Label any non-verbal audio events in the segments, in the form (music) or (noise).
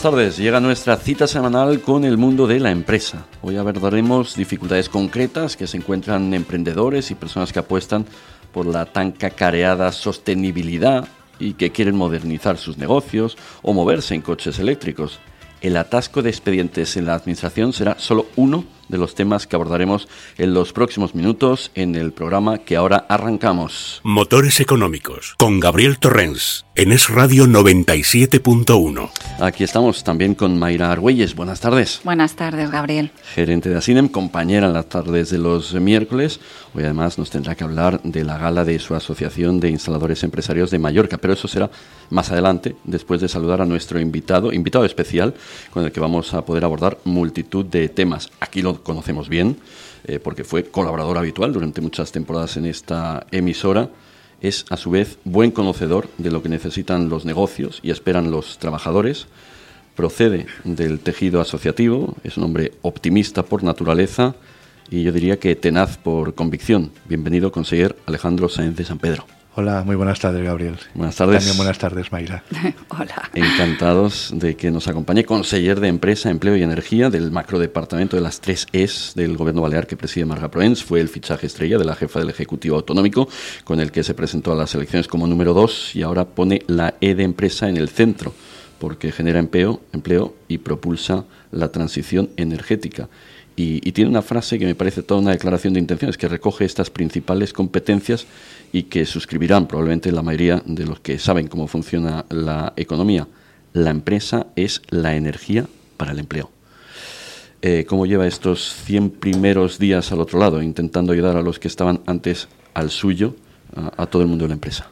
Buenas tardes. Llega nuestra cita semanal con el mundo de la empresa. Hoy abordaremos dificultades concretas que se encuentran emprendedores y personas que apuestan por la tan cacareada sostenibilidad y que quieren modernizar sus negocios o moverse en coches eléctricos. El atasco de expedientes en la administración será solo uno los temas que abordaremos en los próximos minutos en el programa que ahora arrancamos. Motores económicos con Gabriel Torrens en Es Radio 97.1. Aquí estamos también con Mayra Argüelles. Buenas tardes. Buenas tardes, Gabriel. Gerente de Asinem, compañera en las tardes de los miércoles. Hoy además nos tendrá que hablar de la gala de su Asociación de Instaladores Empresarios de Mallorca, pero eso será más adelante, después de saludar a nuestro invitado, invitado especial, con el que vamos a poder abordar multitud de temas. Aquí lo conocemos bien, eh, porque fue colaborador habitual durante muchas temporadas en esta emisora es a su vez buen conocedor de lo que necesitan los negocios y esperan los trabajadores, procede del tejido asociativo, es un hombre optimista por naturaleza y yo diría que tenaz por convicción. Bienvenido, conseguir Alejandro Sáenz de San Pedro. Hola, muy buenas tardes, Gabriel. Buenas tardes. También buenas tardes, Mayra. (laughs) Hola. Encantados de que nos acompañe conseller de Empresa, Empleo y Energía del macrodepartamento de las tres Es del Gobierno Balear que preside Marga Proens. Fue el fichaje estrella de la jefa del Ejecutivo Autonómico, con el que se presentó a las elecciones como número dos y ahora pone la E de Empresa en el centro, porque genera empleo, empleo y propulsa la transición energética. Y, tiene una frase que me parece toda una declaración de intenciones, que recoge estas principales competencias y que suscribirán probablemente la mayoría de los que saben cómo funciona la economía. La empresa es la energía para el empleo. Eh, ¿Cómo lleva estos 100 primeros días al otro lado, intentando ayudar a los que estaban antes al suyo, a, a todo el mundo de la empresa?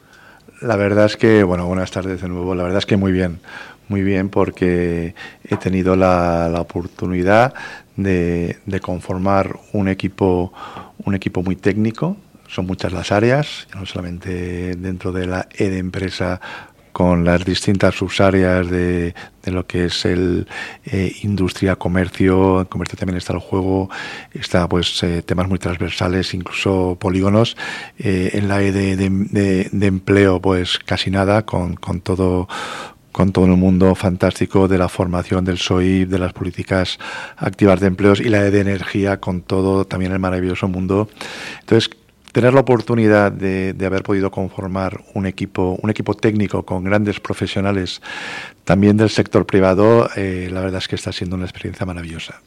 La verdad es que, bueno, buenas tardes de nuevo. La verdad es que muy bien, muy bien porque he tenido la, oportunidad de, conformar un equipo, un equipo muy técnico. Son muchas las áreas, no solamente dentro de la E de empresa con las distintas subáreas de, lo que es el eh, industria, comercio, en comercio también está el juego, está pues eh, temas muy transversales, incluso polígonos, eh, en la E de, empleo pues casi nada, con todo con todo el mundo fantástico de la formación del SOIP, de las políticas activas de empleos y la E de energía con todo también el maravilloso mundo. Entonces, tener la oportunidad de, haber podido conformar un equipo, un equipo técnico con grandes profesionales también del sector privado, eh, la verdad es que está siendo una experiencia maravillosa.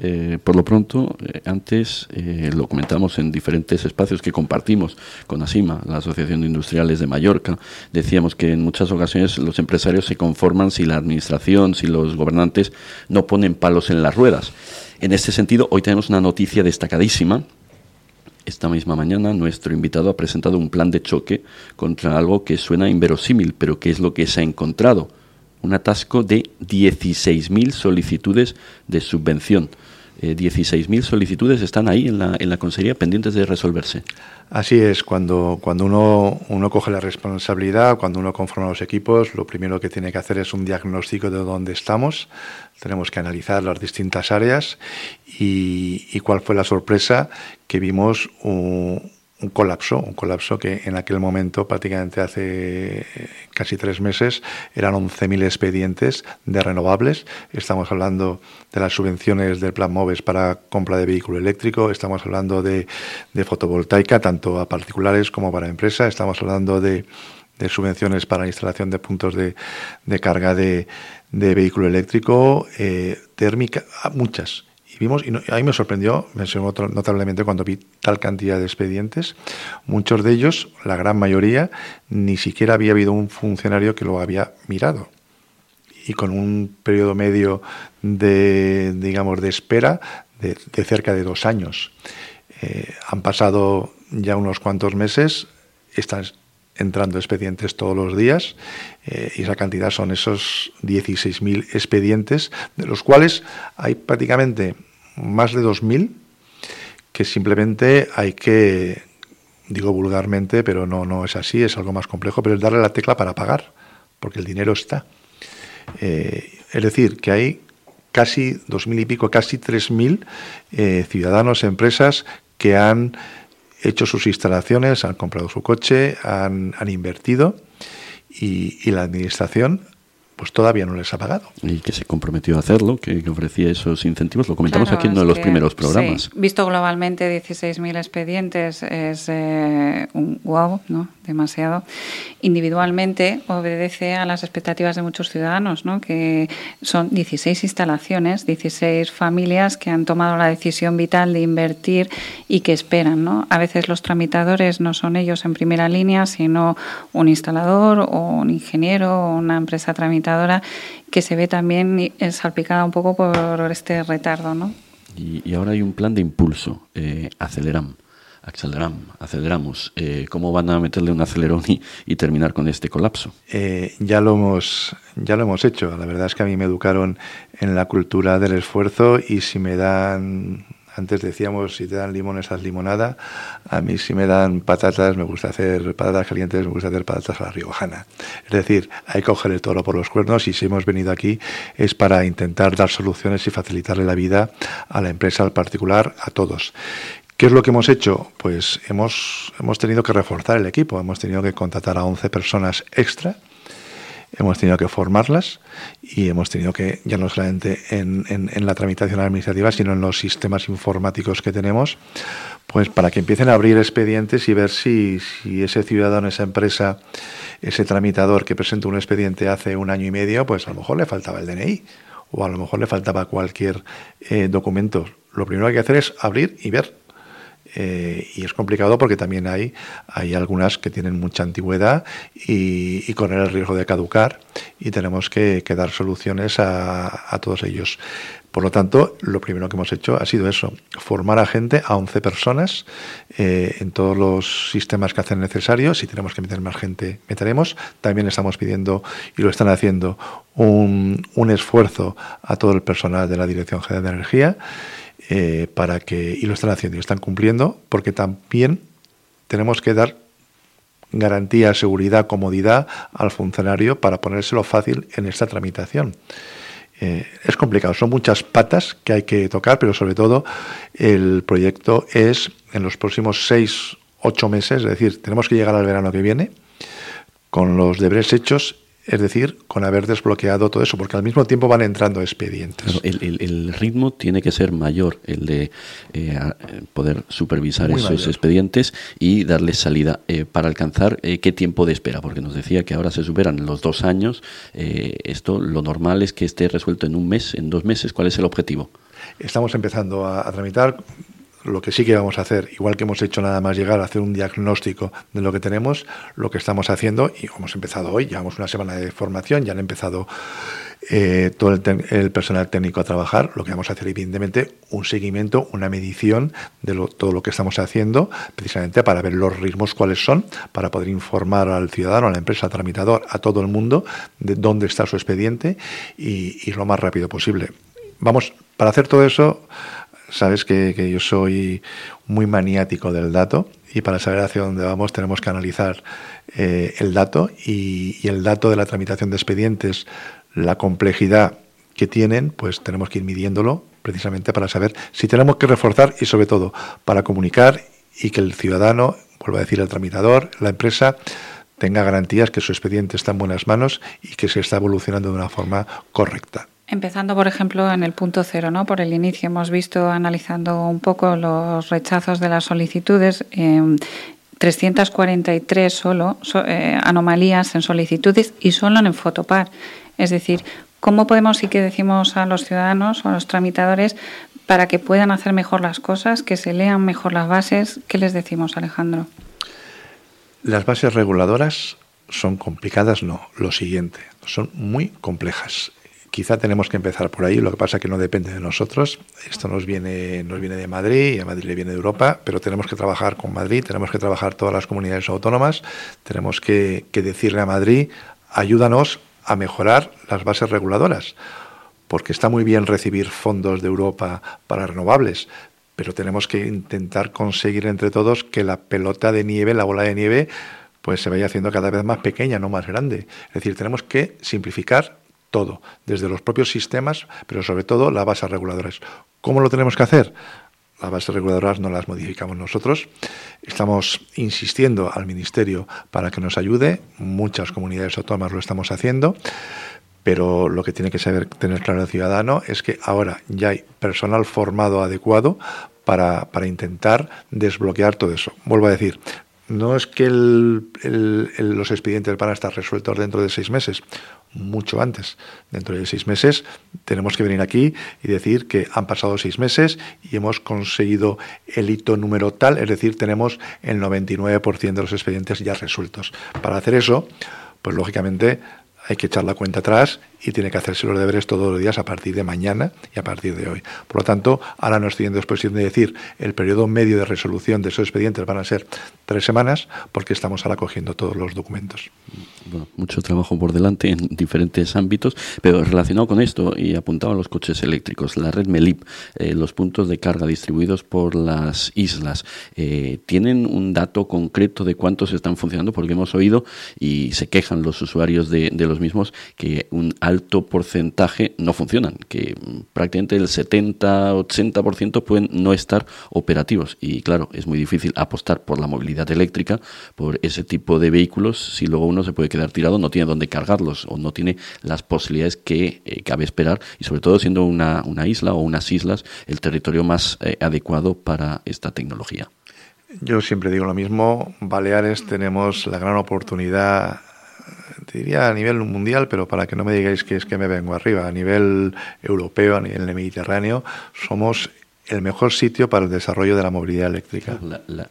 Eh, por lo pronto, eh, antes eh, lo comentamos en diferentes espacios que compartimos con ASIMA, la Asociación de Industriales de Mallorca. Decíamos que en muchas ocasiones los empresarios se conforman si la administración, si los gobernantes no ponen palos en las ruedas. En este sentido, hoy tenemos una noticia destacadísima esta misma mañana nuestro invitado ha presentado un plan de choque contra algo que suena inverosímil, pero que es lo que se ha encontrado. Un atasco de 16.000 solicitudes de subvención. Eh, 16.000 solicitudes están ahí en la, en la Consejería pendientes de resolverse. Así es, cuando, cuando uno, uno coge la responsabilidad, cuando uno conforma los equipos, lo primero que tiene que hacer es un diagnóstico de dónde estamos. Tenemos que analizar las distintas áreas y, y cuál fue la sorpresa que vimos un, un colapso, un colapso que en aquel momento, prácticamente hace casi tres meses, eran 11.000 expedientes de renovables. Estamos hablando de las subvenciones del Plan MOVES para compra de vehículo eléctrico, estamos hablando de, de fotovoltaica, tanto a particulares como para empresas, estamos hablando de, de subvenciones para la instalación de puntos de, de carga de, de, vehículo eléctrico, eh, térmica, muchas vimos, y no, a mí me sorprendió, me sorprendió notablemente cuando vi tal cantidad de expedientes. Muchos de ellos, la gran mayoría, ni siquiera había habido un funcionario que lo había mirado. Y con un periodo medio de, digamos, de espera de, de cerca de dos años. Eh, han pasado ya unos cuantos meses, están entrando expedientes todos los días eh, y esa cantidad son esos 16.000 expedientes, de los cuales hay prácticamente más de 2.000 que simplemente hay que, digo vulgarmente, pero no, no es así, es algo más complejo, pero es darle la tecla para pagar, porque el dinero está. Eh, es decir, que hay casi 2.000 y pico, casi 3.000 eh, ciudadanos, empresas que han hecho sus instalaciones, han comprado su coche, han, han invertido y, y la administración pues todavía no les ha pagado. Y que se comprometió a hacerlo, que, ofrecía esos incentivos. Lo comentamos aquí en uno de los primeros programas. visto globalmente, 16.000 expedientes es eh, un wow, ¿no? Demasiado. Individualmente obedece a las expectativas de muchos ciudadanos, ¿no? Que son 16 instalaciones, 16 familias que han tomado la decisión vital de invertir y que esperan, ¿no? A veces los tramitadores no son ellos en primera línea, sino un instalador o un ingeniero o una empresa tramitadora que se ve también salpicada un poco por este retardo. ¿no? Y, ahora hay un plan de impulso, eh, aceleram. Aceleramos. Eh, ¿Cómo van a meterle un acelerón y, terminar con este colapso? Eh, ya, lo hemos, ya lo hemos hecho. La verdad es que a mí me educaron en la cultura del esfuerzo y si me dan antes decíamos, si te dan limones, haz limonada. A mí si me dan patatas, me gusta hacer patatas calientes, me gusta hacer patatas a la riojana. Es decir, hay que coger el toro por los cuernos y si hemos venido aquí es para intentar dar soluciones y facilitarle la vida a la empresa, al particular, a todos. ¿Qué es lo que hemos hecho? Pues hemos, hemos tenido que reforzar el equipo, hemos tenido que contratar a 11 personas extra hemos tenido que formarlas y hemos tenido que, ya no solamente en, la tramitación administrativa, sino en los sistemas informáticos que tenemos, pues para que empiecen a abrir expedientes y ver si, si ese ciudadano, esa empresa, ese tramitador que presentó un expediente hace un año y medio, pues a lo mejor le faltaba el DNI o a lo mejor le faltaba cualquier eh, documento. Lo primero que hay que hacer es abrir y ver eh, y es complicado porque también hay, hay algunas que tienen mucha antigüedad y, corren el riesgo de caducar y tenemos que, dar soluciones a, todos ellos. Por lo tanto, lo primero que hemos hecho ha sido eso, formar a gente, a 11 personas, eh, en todos los sistemas que hacen necesarios. Si tenemos que meter más gente, meteremos. También estamos pidiendo, y lo están haciendo, un, un esfuerzo a todo el personal de la Dirección General de Energía eh, para que, y lo están haciendo y están cumpliendo, porque también tenemos que dar garantía, seguridad, comodidad al funcionario para ponérselo fácil en esta tramitación. Eh, es complicado, son muchas patas que hay que tocar, pero sobre todo el proyecto es en los próximos seis, ocho meses, es decir, tenemos que llegar al verano que viene con los deberes hechos es decir, con haber desbloqueado todo eso, porque al mismo tiempo van entrando expedientes. el, ritmo tiene que ser mayor, el de eh, poder supervisar esos expedientes y darles salida eh, para alcanzar eh, qué tiempo de espera, porque nos decía que ahora se superan los dos años. esto lo normal es que esté resuelto en un mes, en dos meses. ¿Cuál es el objetivo? Estamos empezando a tramitar lo que sí que vamos a hacer, igual que hemos hecho nada más llegar a hacer un diagnóstico de lo que tenemos, lo que estamos haciendo, y hemos empezado hoy, llevamos una semana de formación, ya han empezado eh, todo el, personal técnico a trabajar, lo que vamos a hacer evidentemente un seguimiento, una medición de todo lo que estamos haciendo, precisamente para ver los ritmos cuáles son, para poder informar al ciudadano, a la empresa, al tramitador, a todo el mundo de dónde está su expediente y, y lo más rápido posible. Vamos, para hacer todo eso sabes que, yo soy muy maniático del dato y para saber hacia dónde vamos tenemos que analizar eh, el dato y, el dato de la tramitación de expedientes, la complejidad que tienen, pues tenemos que ir midiéndolo precisamente para saber si tenemos que reforzar y sobre todo para comunicar y que el ciudadano, vuelvo a decir el tramitador, la empresa, tenga garantías que su expediente está en buenas manos y que se está evolucionando de una forma correcta. Empezando, por ejemplo, en el punto cero, ¿no? Por el inicio hemos visto, analizando un poco los rechazos de las solicitudes, 343 em, solo eh, anomalías en solicitudes y solo en Fotopar. Es decir, ¿cómo podemos y qué decimos a los ciudadanos o a los tramitadores para que puedan hacer mejor las cosas, que se lean mejor las bases? ¿Qué les decimos, Alejandro? Las bases reguladoras son complicadas, no. Lo siguiente, son muy complejas. Quizá tenemos que empezar por ahí, lo que pasa es que no depende de nosotros. Esto nos viene, nos viene de Madrid y a Madrid le viene de Europa, pero tenemos que trabajar con Madrid, tenemos que trabajar todas las comunidades autónomas, tenemos que, decirle a Madrid, ayúdanos a mejorar las bases reguladoras, porque está muy bien recibir fondos de Europa para renovables, pero tenemos que intentar conseguir entre todos que la pelota de nieve, la bola de nieve, pues se vaya haciendo cada vez más pequeña, no más grande. Es decir, tenemos que simplificar todo, desde los propios sistemas, pero sobre todo las bases reguladoras. ¿Cómo lo tenemos que hacer? Las bases reguladoras no las modificamos nosotros. Estamos insistiendo al Ministerio para que nos ayude. Muchas comunidades autónomas lo estamos haciendo. pero lo que tiene que saber tener claro el ciudadano es que ahora ya hay personal formado adecuado para, para intentar desbloquear todo eso. Vuelvo a decir, no es que los expedientes van a estar resueltos dentro de seis meses, mucho antes. Dentro de seis meses tenemos que venir aquí y decir que han pasado seis meses y hemos conseguido el hito número tal, es decir, tenemos el 99% de los expedientes ya resueltos. Para hacer eso, pues lógicamente hay que echar la cuenta atrás y tiene que hacerse los deberes todos los días a partir de mañana y a partir de hoy. Por lo tanto, ahora no estoy en disposición de decir el periodo medio de resolución de esos expedientes van a ser tres semanas porque estamos ahora cogiendo todos los documentos. Bueno, mucho trabajo por delante en diferentes ámbitos, pero relacionado con esto y apuntado a los coches eléctricos, la red MELIP, eh, los puntos de carga distribuidos por las islas, eh, ¿tienen un dato concreto de cuántos están funcionando? Porque hemos oído y se quejan los usuarios de, de los mismos que un alto porcentaje no funcionan, que prácticamente el 70-80% pueden no estar operativos. Y claro, es muy difícil apostar por la movilidad eléctrica, por ese tipo de vehículos, si luego uno se puede quedar tirado, no tiene dónde cargarlos o no tiene las posibilidades que eh, cabe esperar, y sobre todo siendo una, una, isla o unas islas el territorio más eh, adecuado para esta tecnología. Yo siempre digo lo mismo, Baleares tenemos la gran oportunidad diría a nivel mundial, pero para que no me digáis que es que me vengo arriba, a nivel europeo, a nivel mediterráneo, somos el mejor sitio para el desarrollo de la movilidad eléctrica.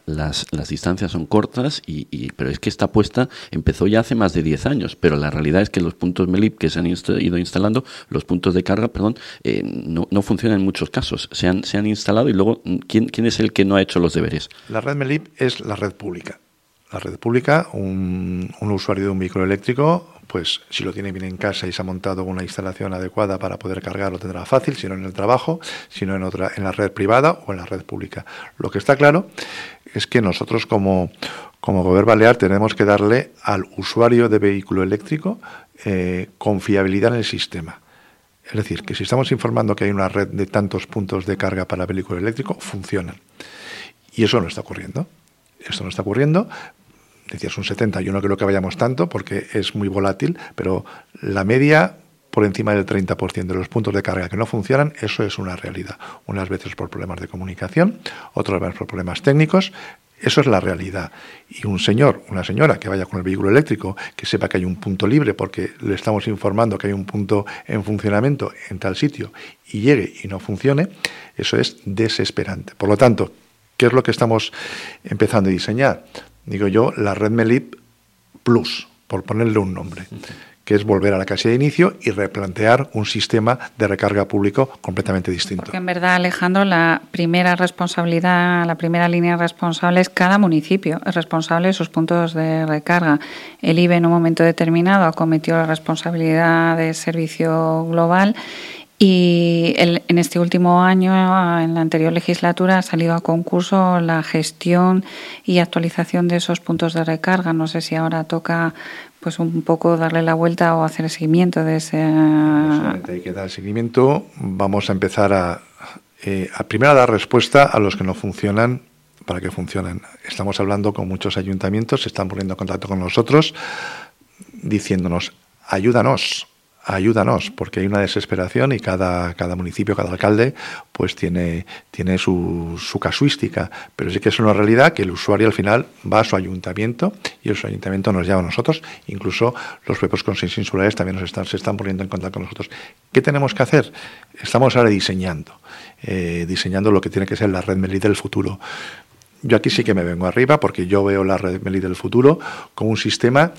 las, las, distancias son cortas, y, pero es que esta apuesta empezó ya hace más de 10 años, pero la realidad es que los puntos MELIP que se han ido instalando, los puntos de carga, perdón, eh, no, no, funcionan en muchos casos. Se han, se han instalado y luego, ¿quién, ¿quién es el que no ha hecho los deberes? La red MELIP es la red pública la red pública, un, usuario de un vehículo eléctrico, pues si lo tiene bien en casa y se ha montado una instalación adecuada para poder cargar, lo tendrá fácil, si no en el trabajo, sino en otra, en la red privada o en la red pública. Lo que está claro es que nosotros como, como Gobierno Balear tenemos que darle al usuario de vehículo eléctrico eh, confiabilidad en el sistema. Es decir, que si estamos informando que hay una red de tantos puntos de carga para vehículo eléctrico, funcionan. Y eso no está ocurriendo. Esto no está ocurriendo, decías un 70, yo no creo que vayamos tanto porque es muy volátil, pero la media por encima del 30% de los puntos de carga que no funcionan, eso es una realidad. Unas veces por problemas de comunicación, otras veces por problemas técnicos. Eso es la realidad. Y un señor, una señora que vaya con el vehículo eléctrico, que sepa que hay un punto libre porque le estamos informando que hay un punto en funcionamiento en tal sitio y llegue y no funcione, eso es desesperante. Por lo tanto, ¿qué es lo que estamos empezando a diseñar? Digo yo, la red MELIP Plus, por ponerle un nombre, que es volver a la casilla de inicio y replantear un sistema de recarga público completamente distinto. Porque en verdad, Alejandro, la primera responsabilidad, la primera línea responsable es cada municipio, es responsable de sus puntos de recarga. El IBE en un momento determinado acometió la responsabilidad de servicio global y en este último año, en la anterior legislatura, ha salido a concurso la gestión y actualización de esos puntos de recarga. No sé si ahora toca pues un poco darle la vuelta o hacer el seguimiento de ese. hay que dar seguimiento. Vamos a empezar a, eh, a primero a dar respuesta a los que no funcionan para que funcionen. Estamos hablando con muchos ayuntamientos, se están poniendo en contacto con nosotros diciéndonos ayúdanos ayúdanos, porque hay una desesperación y cada, cada municipio, cada alcalde, pues tiene, tiene su, su, casuística. Pero sí que es una realidad que el usuario al final va a su ayuntamiento y el su ayuntamiento nos llama a nosotros. Incluso los propios consejos insulares también nos están, se están poniendo en contacto con nosotros. ¿Qué tenemos que hacer? Estamos ahora diseñando, eh, diseñando lo que tiene que ser la red Meli del futuro. Yo aquí sí que me vengo arriba porque yo veo la red Meli del futuro como un sistema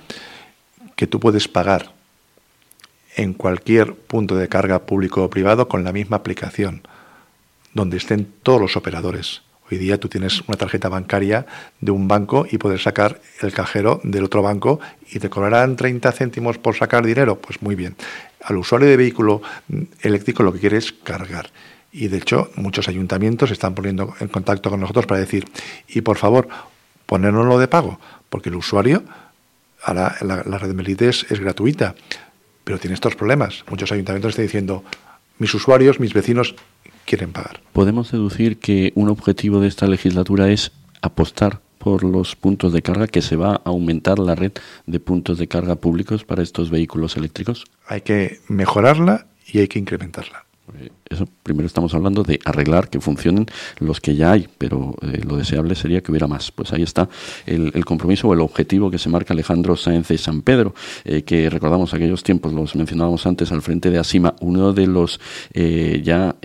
que tú puedes pagar en cualquier punto de carga público o privado con la misma aplicación, donde estén todos los operadores. Hoy día tú tienes una tarjeta bancaria de un banco y puedes sacar el cajero del otro banco y te cobrarán 30 céntimos por sacar dinero. Pues muy bien. Al usuario de vehículo eléctrico lo que quiere es cargar. Y de hecho, muchos ayuntamientos están poniendo en contacto con nosotros para decir, y por favor, ponérnoslo de pago, porque el usuario, ahora la, la red de Melites es gratuita pero tiene estos problemas. Muchos ayuntamientos están diciendo, mis usuarios, mis vecinos quieren pagar. Podemos deducir que un objetivo de esta legislatura es apostar por los puntos de carga, que se va a aumentar la red de puntos de carga públicos para estos vehículos eléctricos? Hay que mejorarla y hay que incrementarla. Eso primero estamos hablando de arreglar que funcionen los que ya hay, pero eh, lo deseable sería que hubiera más. Pues ahí está el, compromiso o el objetivo que se marca Alejandro Sáenz de San Pedro, eh, que recordamos aquellos tiempos, los mencionábamos antes al frente de Asima, uno de los eh, ya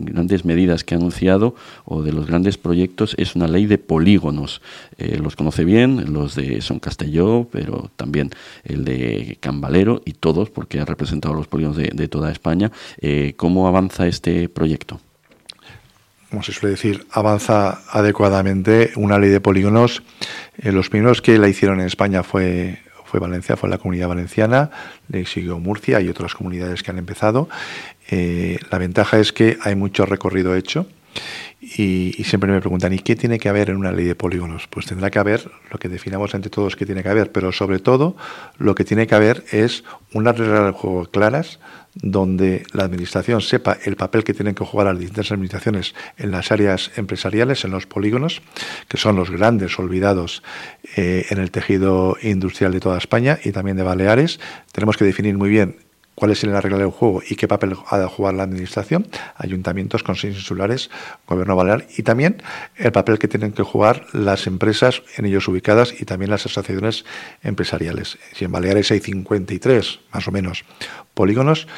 grandes medidas que ha anunciado o de los grandes proyectos es una ley de polígonos. los conoce bien, los de Son Castelló, pero también el de Cambalero y todos, porque ha representado los polígonos de, de toda España. ¿Cómo avanza este proyecto? Como se suele decir, avanza adecuadamente una ley de polígonos. Eh, los primeros que la hicieron en España fue, fue Valencia, fue la comunidad valenciana, le siguió Murcia y otras comunidades que han empezado. Eh, la ventaja es que hay mucho recorrido hecho y, siempre me preguntan, ¿y qué tiene que haber en una ley de polígonos? Pues tendrá que haber lo que definamos entre todos que tiene que haber, pero sobre todo lo que tiene que haber es unas reglas de juego claras donde la administración sepa el papel que tienen que jugar las distintas administraciones en las áreas empresariales, en los polígonos, que son los grandes olvidados eh, en el tejido industrial de toda España y también de Baleares. Tenemos que definir muy bien cuál es la regla del juego y qué papel ha de jugar la Administración, ayuntamientos, consejos insulares, Gobierno balear y también el papel que tienen que jugar las empresas en ellos ubicadas y también las asociaciones empresariales. Si en Baleares hay 53, más o menos, polígonos,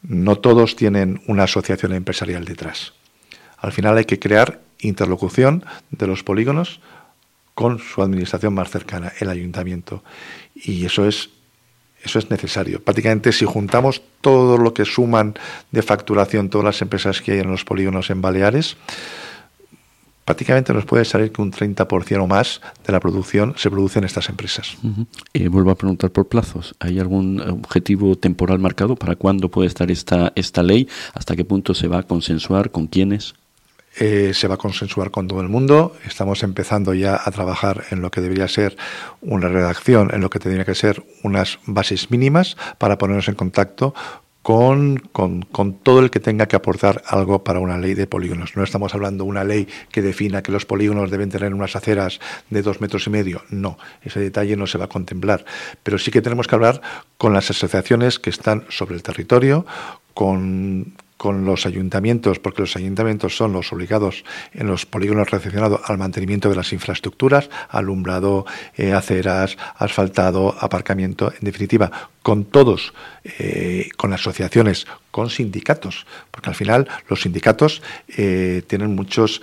no todos tienen una asociación empresarial detrás. Al final hay que crear interlocución de los polígonos con su administración más cercana, el ayuntamiento. Y eso es eso es necesario. Prácticamente si juntamos todo lo que suman de facturación todas las empresas que hay en los polígonos en Baleares, prácticamente nos puede salir que un 30% o más de la producción se produce en estas empresas. Eh, vuelvo a preguntar por plazos. ¿Hay algún objetivo temporal marcado para cuándo puede estar esta, esta ley? ¿Hasta qué punto se va a consensuar? ¿Con quiénes? Eh, se va a consensuar con todo el mundo. Estamos empezando ya a trabajar en lo que debería ser una redacción, en lo que tendría que ser unas bases mínimas para ponernos en contacto con, con, todo el que tenga que aportar algo para una ley de polígonos. No estamos hablando de una ley que defina que los polígonos deben tener unas aceras de dos metros y medio. No, ese detalle no se va a contemplar. Pero sí que tenemos que hablar con las asociaciones que están sobre el territorio, con con los ayuntamientos, porque los ayuntamientos son los obligados en los polígonos relacionados al mantenimiento de las infraestructuras, alumbrado, eh, aceras, asfaltado, aparcamiento, en definitiva, con todos, eh, con asociaciones, con sindicatos, porque al final los sindicatos eh, tienen muchos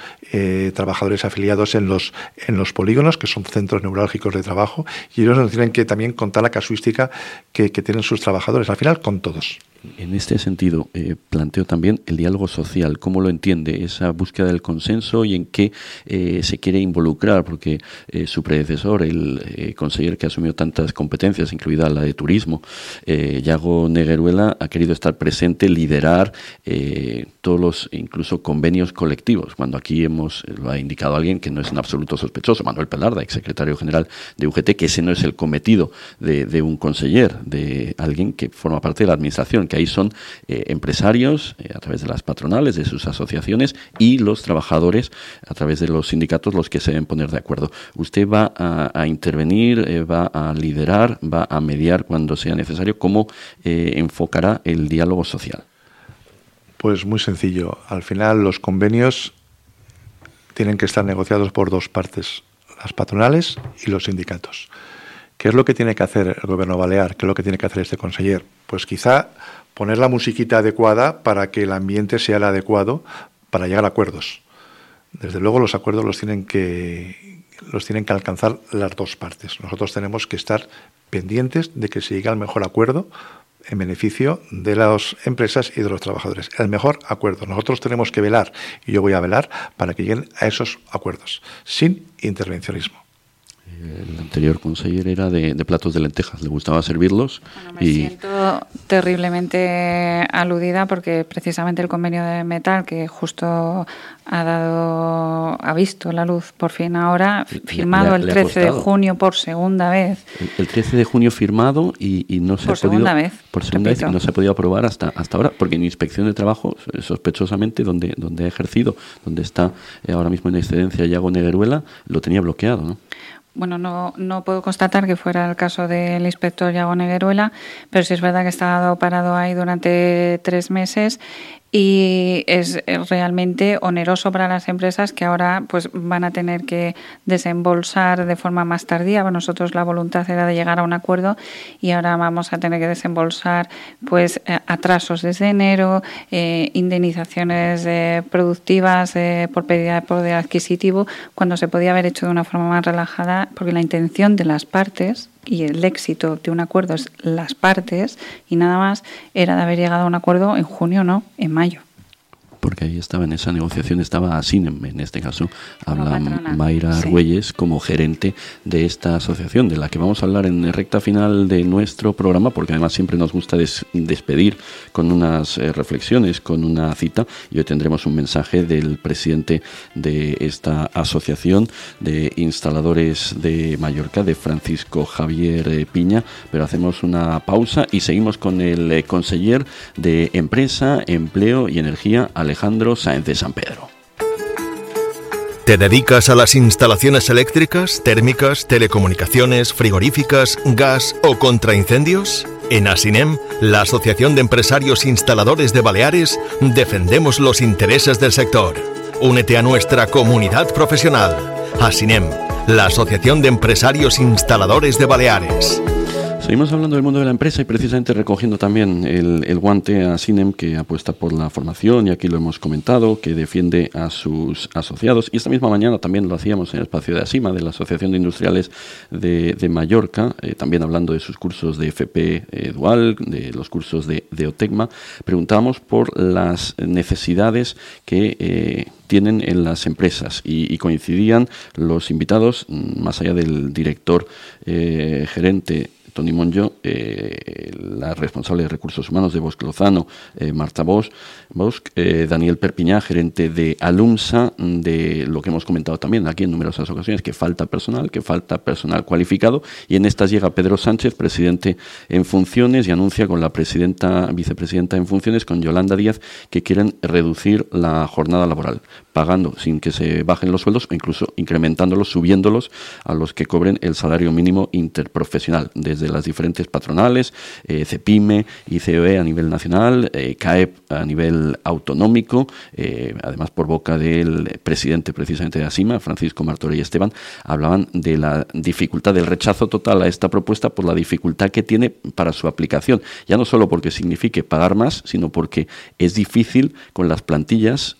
trabajadores afiliados en los, en los polígonos, que son centros neurálgicos de trabajo, y ellos nos tienen que también contar la casuística que, que tienen sus trabajadores, al final con todos. En este sentido, eh, planteo también el diálogo social, cómo lo entiende, esa búsqueda del consenso y en qué eh, se quiere involucrar, porque eh, su predecesor, el conseller que ha asumido tantas competencias, incluida la de turismo, Yago Negueruela, ha querido estar presente, liderar todos los incluso convenios colectivos, cuando aquí hemos, lo ha indicado alguien que no es en absoluto sospechoso, Manuel Pelarda, ex secretario general de UGT, que ese no es el cometido de, un conseller, de alguien que forma parte de la administración, que ahí son eh, empresarios eh, a través de las patronales, de sus asociaciones y los trabajadores a través de los sindicatos los que se deben poner de acuerdo. Usted va a, intervenir, eh, va a liderar, va a mediar cuando sea necesario. ¿Cómo enfocará el diálogo social? Pues muy sencillo. Al final los convenios tienen que estar negociados por dos partes, las patronales y los sindicatos. ¿Qué es lo que tiene que hacer el gobierno balear? ¿Qué es lo que tiene que hacer este conseller? Pues quizá poner la musiquita adecuada para que el ambiente sea el adecuado para llegar a acuerdos. Desde luego los acuerdos los tienen que los tienen que alcanzar las dos partes. Nosotros tenemos que estar pendientes de que se llegue al mejor acuerdo en beneficio de las empresas y de los trabajadores. El mejor acuerdo. Nosotros tenemos que velar, y yo voy a velar, para que lleguen a esos acuerdos, sin intervencionismo. El anterior conseller era de, platos de lentejas, le gustaba servirlos. me siento terriblemente aludida porque precisamente el convenio de metal que justo ha dado, ha visto la luz por fin ahora, firmado el 13 de junio por segunda vez. El, 13 de junio firmado y, no se por ha podido, vez, por segunda vez no se ha podido aprobar hasta hasta ahora, porque en inspección de trabajo sospechosamente donde donde ha ejercido, donde está eh, ahora mismo en excedencia Yago Negueruela, lo tenía bloqueado, ¿no? Bueno, no, no puedo constatar que fuera el caso del inspector Yago Negueruela, pero sí es verdad que ha estado parado ahí durante tres meses y es realmente oneroso para las empresas que ahora pues van a tener que desembolsar de forma más tardía. nosotros la voluntad era de llegar a un acuerdo y ahora vamos a tener que desembolsar pues eh, atrasos desde enero, eh, indemnizaciones eh, productivas por pérdida de poder adquisitivo, cuando se podía haber hecho de una forma más relajada, porque la intención de las partes y el éxito de un acuerdo es las partes y nada más era de haber llegado a un acuerdo en junio, no, en mayo porque ahí estaba en esa negociación, estaba Sinem, en este caso, habla Mayra Argüelles como gerente de esta asociación, de la que vamos a hablar en recta final de nuestro programa, porque además siempre nos gusta despedir con unas eh, reflexiones, con una cita, y hoy tendremos un mensaje del presidente de esta asociación de instaladores de Mallorca, de Francisco Javier eh, Piña, pero hacemos una pausa y seguimos con el eh, conseller de Empresa, Empleo y Energía, Alejandro Sáenz de San Pedro. ¿Te dedicas a las instalaciones eléctricas, térmicas, telecomunicaciones, frigoríficas, gas o contra incendios? En Asinem, la Asociación de Empresarios Instaladores de Baleares, defendemos los intereses del sector. Únete a nuestra comunidad profesional. Asinem, la Asociación de Empresarios Instaladores de Baleares. Seguimos hablando del mundo de la empresa y precisamente recogiendo también el, guante a Sinem que apuesta por la formación y aquí lo hemos comentado, que defiende a sus asociados. Y esta misma mañana también lo hacíamos en el espacio de Asima, de la Asociación de Industriales de, Mallorca, eh, también hablando de sus cursos de FP eh, Dual, de los cursos de, de OTECMA. Preguntábamos por las necesidades que... Eh, tienen en las empresas y, coincidían los invitados, mm, más allá del director gerente Tony Monjo, eh, la responsable de recursos humanos de Bosque Lozano, eh, Marta Bosch, eh, Daniel Perpiñá, gerente de Alumsa, de lo que hemos comentado también aquí en numerosas ocasiones, que falta personal, que falta personal cualificado, y en estas llega Pedro Sánchez, presidente en funciones, y anuncia con la presidenta, vicepresidenta en funciones, con Yolanda Díaz, que quieren reducir la jornada laboral pagando sin que se bajen los sueldos o incluso incrementándolos, subiéndolos a los que cobren el salario mínimo interprofesional, desde las diferentes patronales, eh, CEPIME, ICOE a nivel nacional, eh, CAEP a nivel autonómico, eh, además por boca del presidente precisamente de ASIMA, Francisco Martorell Esteban, hablaban de la dificultad, del rechazo total a esta propuesta por la dificultad que tiene para su aplicación, ya no solo porque signifique pagar más, sino porque es difícil con las plantillas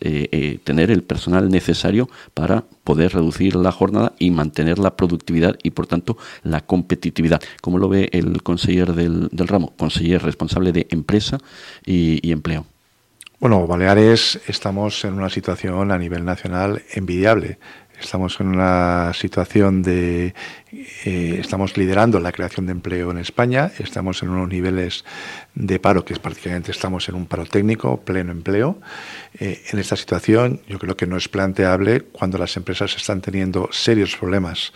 tener el personal necesario para poder reducir la jornada y mantener la productividad y, por tanto, la competitividad. ¿Cómo lo ve el conseller del, ramo? Conseller responsable de empresa y empleo. Bueno, Baleares estamos en una situación a nivel nacional envidiable. Estamos en una situación de, eh, estamos liderando la creación de empleo en España, estamos en unos niveles de paro que es prácticamente estamos en un paro técnico, pleno empleo. Eh, en esta situación yo creo que no es planteable cuando las empresas están teniendo serios problemas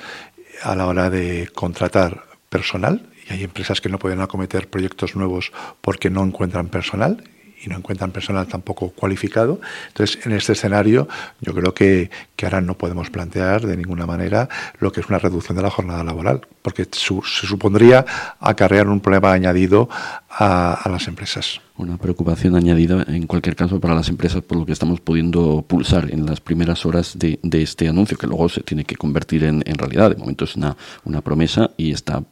a la hora de contratar personal y hay empresas que no pueden acometer proyectos nuevos porque no encuentran personal y no encuentran personal tampoco cualificado. Entonces, en este escenario, yo creo que, que ahora no podemos plantear de ninguna manera lo que es una reducción de la jornada laboral, porque se supondría acarrear un problema añadido a las empresas una preocupación añadida en cualquier caso para las empresas por lo que estamos pudiendo pulsar en las primeras horas de, este anuncio, que luego se tiene que convertir en, realidad. De momento es una, promesa y está mm,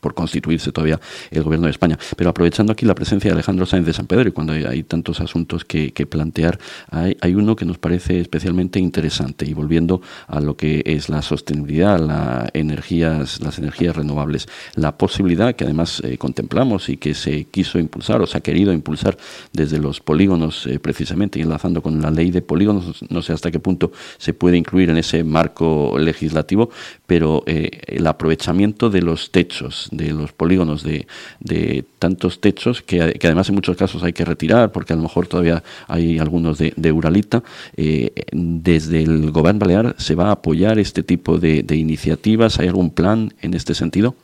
por constituirse todavía el gobierno de España. Pero aprovechando aquí la presencia de Alejandro Sáenz de San Pedro y cuando hay, tantos asuntos que, plantear, hay, hay, uno que nos parece especialmente interesante y volviendo a lo que es la sostenibilidad, la energías, las energías renovables, la posibilidad que además eh, contemplamos y que se quiso impulsar o se ha querido impulsar desde los polígonos eh, precisamente, enlazando con la ley de polígonos, no sé hasta qué punto se puede incluir en ese marco legislativo, pero eh, el aprovechamiento de los techos, de los polígonos, de, de tantos techos que, que, además en muchos casos hay que retirar porque a lo mejor todavía hay algunos de, de Uralita, eh, desde el gobierno balear se va a apoyar este tipo de iniciativas, ¿hay algún plan en este sentido?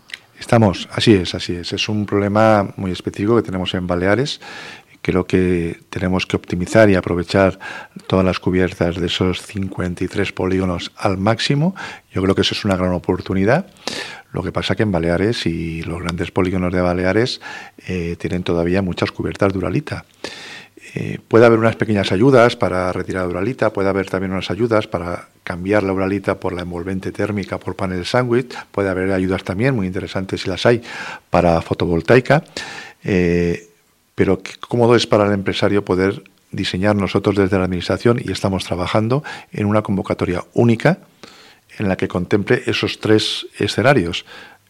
Estamos, así es, así es. Es un problema muy específico que tenemos en Baleares. Creo que tenemos que optimizar y aprovechar todas las cubiertas de esos 53 polígonos al máximo. Yo creo que eso es una gran oportunidad. Lo que pasa que en Baleares y los grandes polígonos de Baleares eh, tienen todavía muchas cubiertas de Uralita. Eh, puede haber unas pequeñas ayudas para retirar la uralita, puede haber también unas ayudas para cambiar la uralita por la envolvente térmica por panel sándwich, puede haber ayudas también muy interesantes si las hay para fotovoltaica, eh, pero qué cómodo es para el empresario poder diseñar. Nosotros desde la administración y estamos trabajando en una convocatoria única en la que contemple esos tres escenarios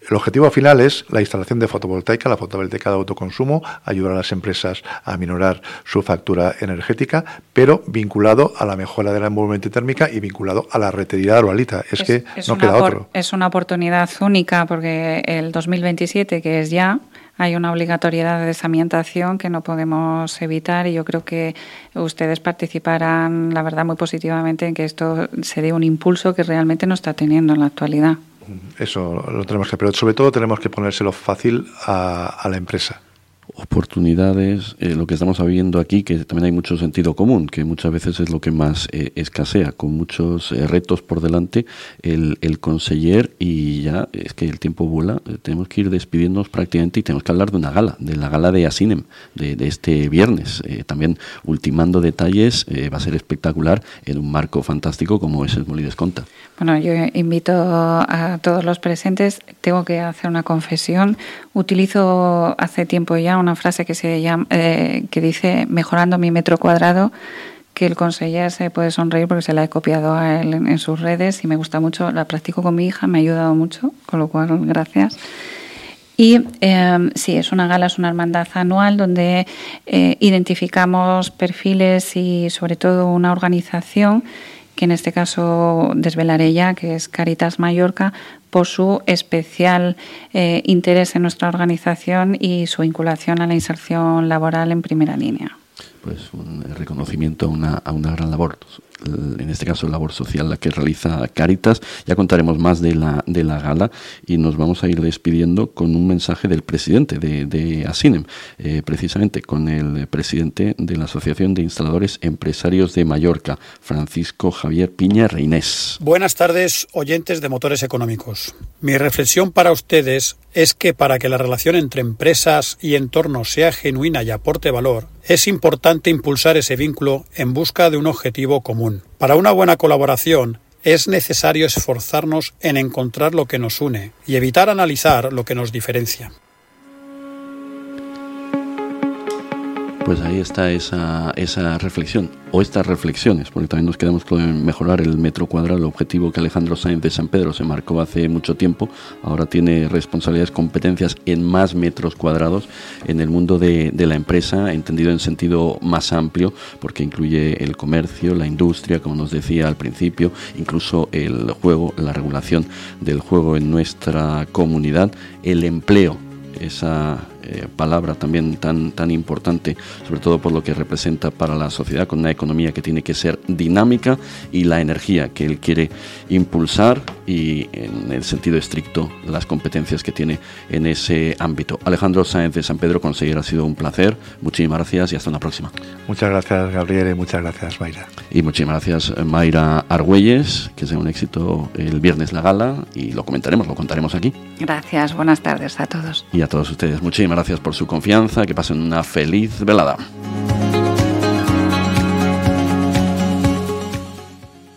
el objetivo final es la instalación de fotovoltaica, la fotovoltaica de autoconsumo, ayudar a las empresas a minorar su factura energética, pero vinculado a la mejora de la envolvente térmica y vinculado a la retirada oralita. Es, es que es no queda otro. Es una oportunidad única porque el 2027, que es ya, hay una obligatoriedad de desamiantación que no podemos evitar y yo creo que ustedes participarán, la verdad, muy positivamente en que esto se dé un impulso que realmente no está teniendo en la actualidad. Eso lo tenemos que, pero sobre todo tenemos que ponérselo fácil a, a la empresa oportunidades, eh, lo que estamos viendo aquí, que también hay mucho sentido común, que muchas veces es lo que más eh, escasea, con muchos eh, retos por delante, el, el conseller, y ya es que el tiempo vuela, tenemos que ir despidiéndonos prácticamente y tenemos que hablar de una gala, de la gala de Asinem, de, de este viernes, también ultimando detalles, va a ser espectacular en un marco fantástico como es el Molides Conta. Bueno, yo invito a todos los presentes, tengo que hacer una confesión, utilizo hace tiempo ya una frase que se llama eh, que dice mejorando mi metro cuadrado que el conseller se puede sonreír porque se la he copiado a él en, en, sus redes y me gusta mucho, la practico con mi hija, me ha ayudado mucho, con lo cual gracias. Y eh, sí, es una gala, es una hermandad anual donde eh, identificamos perfiles y sobre todo una organización que en este caso desvelaré ya, que es Caritas Mallorca, por su especial eh, interés en nuestra organización y su vinculación a la inserción laboral en primera línea. Pues un reconocimiento a una, a una gran labor en este caso labor social la que realiza Caritas. Ya contaremos más de la, de la gala y nos vamos a ir despidiendo con un mensaje del presidente de, Asinem, eh, precisamente con el presidente de la Asociación de Instaladores Empresarios de Mallorca, Francisco Javier Piña Reinés. Buenas tardes, oyentes de Motores Económicos. Mi reflexión para ustedes es que para que la relación entre empresas y entorno sea genuina y aporte valor, es importante impulsar ese vínculo en busca de un objetivo común. Para una buena colaboración, es necesario esforzarnos en encontrar lo que nos une y evitar analizar lo que nos diferencia. Pues ahí está esa, esa reflexión, o estas reflexiones, porque también nos quedamos con mejorar el metro cuadrado, el objetivo que Alejandro Sáenz de San Pedro se marcó hace mucho tiempo, ahora tiene responsabilidades, competencias en más metros cuadrados en el mundo de, de la empresa, entendido en sentido más amplio, porque incluye el comercio, la industria, como nos decía al principio, incluso el juego, la regulación del juego en nuestra comunidad, el empleo, esa eh, palabra también tan, tan importante, sobre todo por lo que representa para la sociedad, con una economía que tiene que ser dinámica y la energía que él quiere impulsar y en el sentido estricto las competencias que tiene en ese ámbito. Alejandro Sáenz de San Pedro, conseguir ha sido un placer. Muchísimas gracias y hasta una próxima. Muchas gracias, Gabriel, y muchas gracias, Mayra. Y muchísimas gracias, Mayra Argüelles, que sea un éxito el viernes la gala y lo comentaremos, lo contaremos aquí. Gracias, buenas tardes a todos. Y a todos ustedes, Gracias por su confianza, que pasen una feliz velada.